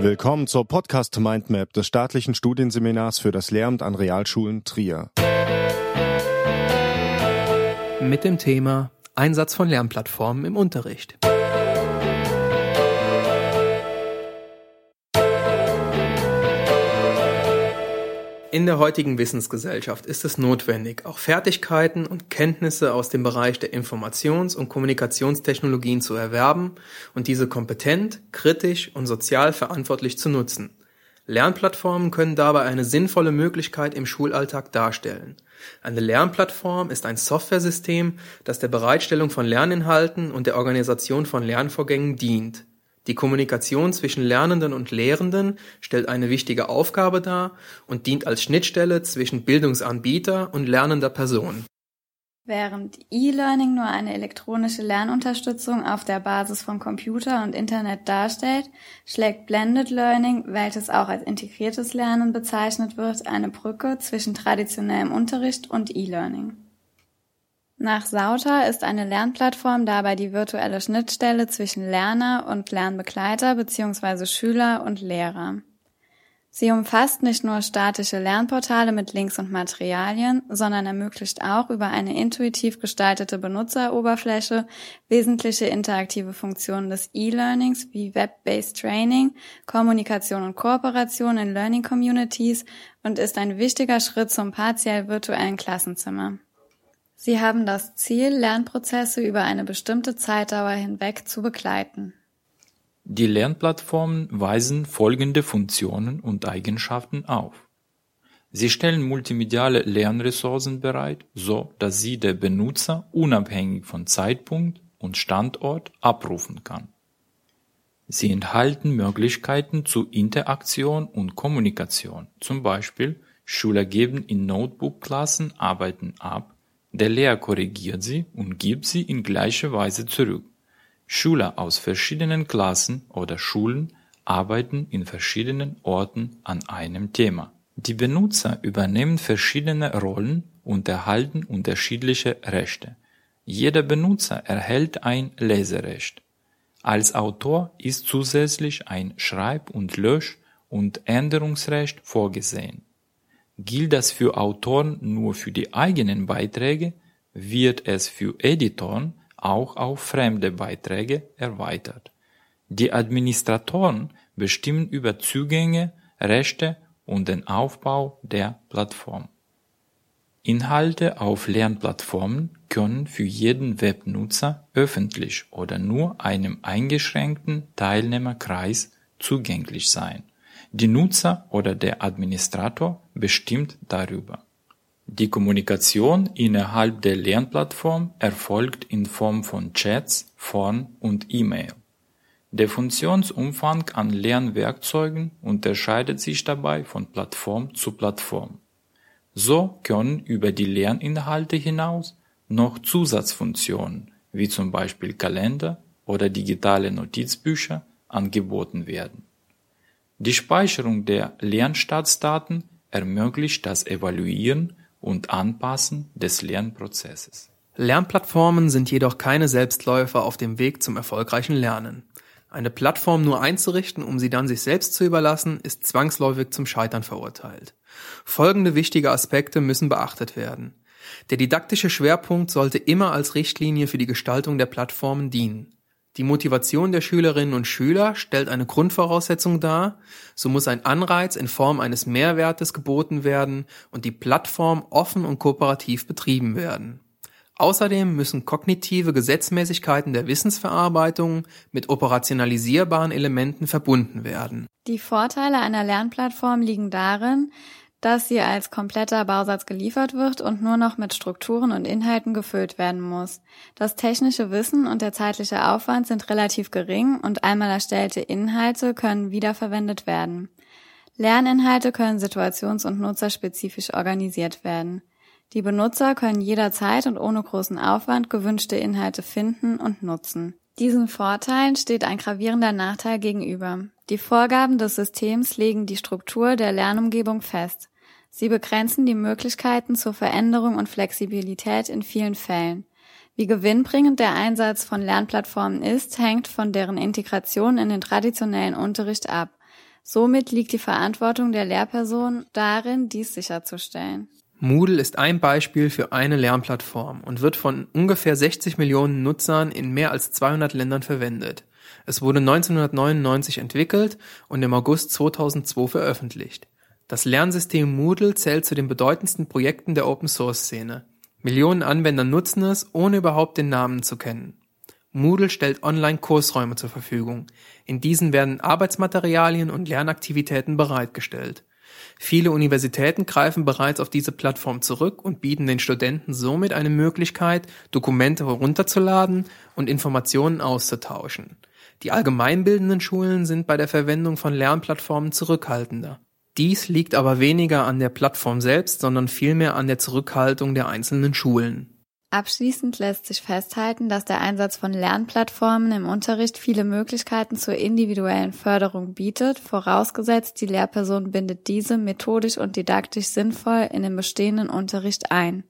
Willkommen zur Podcast Mindmap des staatlichen Studienseminars für das Lehramt an Realschulen Trier. Mit dem Thema Einsatz von Lernplattformen im Unterricht. In der heutigen Wissensgesellschaft ist es notwendig, auch Fertigkeiten und Kenntnisse aus dem Bereich der Informations- und Kommunikationstechnologien zu erwerben und diese kompetent, kritisch und sozial verantwortlich zu nutzen. Lernplattformen können dabei eine sinnvolle Möglichkeit im Schulalltag darstellen. Eine Lernplattform ist ein Softwaresystem, das der Bereitstellung von Lerninhalten und der Organisation von Lernvorgängen dient. Die Kommunikation zwischen Lernenden und Lehrenden stellt eine wichtige Aufgabe dar und dient als Schnittstelle zwischen Bildungsanbieter und lernender Person. Während E-Learning nur eine elektronische Lernunterstützung auf der Basis von Computer und Internet darstellt, schlägt Blended Learning, welches auch als integriertes Lernen bezeichnet wird, eine Brücke zwischen traditionellem Unterricht und E-Learning. Nach Sauter ist eine Lernplattform dabei die virtuelle Schnittstelle zwischen Lerner und Lernbegleiter bzw. Schüler und Lehrer. Sie umfasst nicht nur statische Lernportale mit Links und Materialien, sondern ermöglicht auch über eine intuitiv gestaltete Benutzeroberfläche wesentliche interaktive Funktionen des E-Learnings wie Web-Based Training, Kommunikation und Kooperation in Learning Communities und ist ein wichtiger Schritt zum partiell virtuellen Klassenzimmer. Sie haben das Ziel, Lernprozesse über eine bestimmte Zeitdauer hinweg zu begleiten. Die Lernplattformen weisen folgende Funktionen und Eigenschaften auf. Sie stellen multimediale Lernressourcen bereit, so dass sie der Benutzer unabhängig von Zeitpunkt und Standort abrufen kann. Sie enthalten Möglichkeiten zu Interaktion und Kommunikation, zum Beispiel Schüler geben in Notebook-Klassen Arbeiten ab der Lehrer korrigiert sie und gibt sie in gleicher Weise zurück. Schüler aus verschiedenen Klassen oder Schulen arbeiten in verschiedenen Orten an einem Thema. Die Benutzer übernehmen verschiedene Rollen und erhalten unterschiedliche Rechte. Jeder Benutzer erhält ein Leserecht. Als Autor ist zusätzlich ein Schreib- und Lösch- und Änderungsrecht vorgesehen. Gilt das für Autoren nur für die eigenen Beiträge, wird es für Editoren auch auf fremde Beiträge erweitert. Die Administratoren bestimmen über Zugänge, Rechte und den Aufbau der Plattform. Inhalte auf Lernplattformen können für jeden Webnutzer öffentlich oder nur einem eingeschränkten Teilnehmerkreis zugänglich sein die Nutzer oder der Administrator bestimmt darüber. Die Kommunikation innerhalb der Lernplattform erfolgt in Form von Chats, Foren und E-Mail. Der Funktionsumfang an Lernwerkzeugen unterscheidet sich dabei von Plattform zu Plattform. So können über die Lerninhalte hinaus noch Zusatzfunktionen wie zum Beispiel Kalender oder digitale Notizbücher angeboten werden. Die Speicherung der Lernstartdaten ermöglicht das Evaluieren und Anpassen des Lernprozesses. Lernplattformen sind jedoch keine Selbstläufer auf dem Weg zum erfolgreichen Lernen. Eine Plattform nur einzurichten, um sie dann sich selbst zu überlassen, ist zwangsläufig zum Scheitern verurteilt. Folgende wichtige Aspekte müssen beachtet werden. Der didaktische Schwerpunkt sollte immer als Richtlinie für die Gestaltung der Plattformen dienen. Die Motivation der Schülerinnen und Schüler stellt eine Grundvoraussetzung dar, so muss ein Anreiz in Form eines Mehrwertes geboten werden und die Plattform offen und kooperativ betrieben werden. Außerdem müssen kognitive Gesetzmäßigkeiten der Wissensverarbeitung mit operationalisierbaren Elementen verbunden werden. Die Vorteile einer Lernplattform liegen darin, dass sie als kompletter Bausatz geliefert wird und nur noch mit Strukturen und Inhalten gefüllt werden muss. Das technische Wissen und der zeitliche Aufwand sind relativ gering und einmal erstellte Inhalte können wiederverwendet werden. Lerninhalte können situations- und nutzerspezifisch organisiert werden. Die Benutzer können jederzeit und ohne großen Aufwand gewünschte Inhalte finden und nutzen. Diesen Vorteilen steht ein gravierender Nachteil gegenüber. Die Vorgaben des Systems legen die Struktur der Lernumgebung fest. Sie begrenzen die Möglichkeiten zur Veränderung und Flexibilität in vielen Fällen. Wie gewinnbringend der Einsatz von Lernplattformen ist, hängt von deren Integration in den traditionellen Unterricht ab. Somit liegt die Verantwortung der Lehrperson darin, dies sicherzustellen. Moodle ist ein Beispiel für eine Lernplattform und wird von ungefähr 60 Millionen Nutzern in mehr als 200 Ländern verwendet. Es wurde 1999 entwickelt und im August 2002 veröffentlicht. Das Lernsystem Moodle zählt zu den bedeutendsten Projekten der Open-Source-Szene. Millionen Anwender nutzen es, ohne überhaupt den Namen zu kennen. Moodle stellt Online-Kursräume zur Verfügung. In diesen werden Arbeitsmaterialien und Lernaktivitäten bereitgestellt. Viele Universitäten greifen bereits auf diese Plattform zurück und bieten den Studenten somit eine Möglichkeit, Dokumente herunterzuladen und Informationen auszutauschen. Die allgemeinbildenden Schulen sind bei der Verwendung von Lernplattformen zurückhaltender. Dies liegt aber weniger an der Plattform selbst, sondern vielmehr an der Zurückhaltung der einzelnen Schulen. Abschließend lässt sich festhalten, dass der Einsatz von Lernplattformen im Unterricht viele Möglichkeiten zur individuellen Förderung bietet, vorausgesetzt die Lehrperson bindet diese methodisch und didaktisch sinnvoll in den bestehenden Unterricht ein.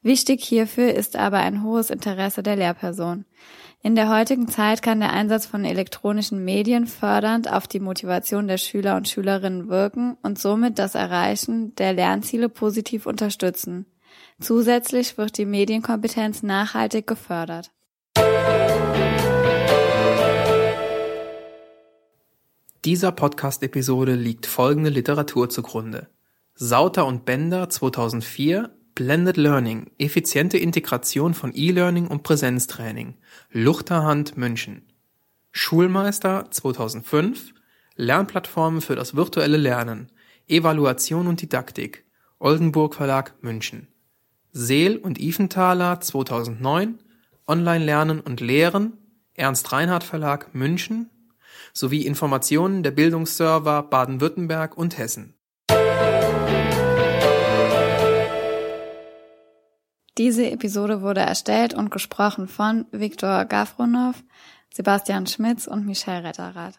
Wichtig hierfür ist aber ein hohes Interesse der Lehrperson. In der heutigen Zeit kann der Einsatz von elektronischen Medien fördernd auf die Motivation der Schüler und Schülerinnen wirken und somit das Erreichen der Lernziele positiv unterstützen. Zusätzlich wird die Medienkompetenz nachhaltig gefördert. Dieser Podcast-Episode liegt folgende Literatur zugrunde. Sauter und Bender 2004 Blended Learning, effiziente Integration von E-Learning und Präsenztraining, Luchterhand München. Schulmeister 2005 Lernplattformen für das virtuelle Lernen, Evaluation und Didaktik, Oldenburg Verlag München. Seel und Iffenthaler 2009 Online Lernen und Lehren Ernst Reinhardt Verlag München sowie Informationen der Bildungsserver Baden-Württemberg und Hessen. Diese Episode wurde erstellt und gesprochen von Viktor Gavronov, Sebastian Schmitz und Michel Retterath.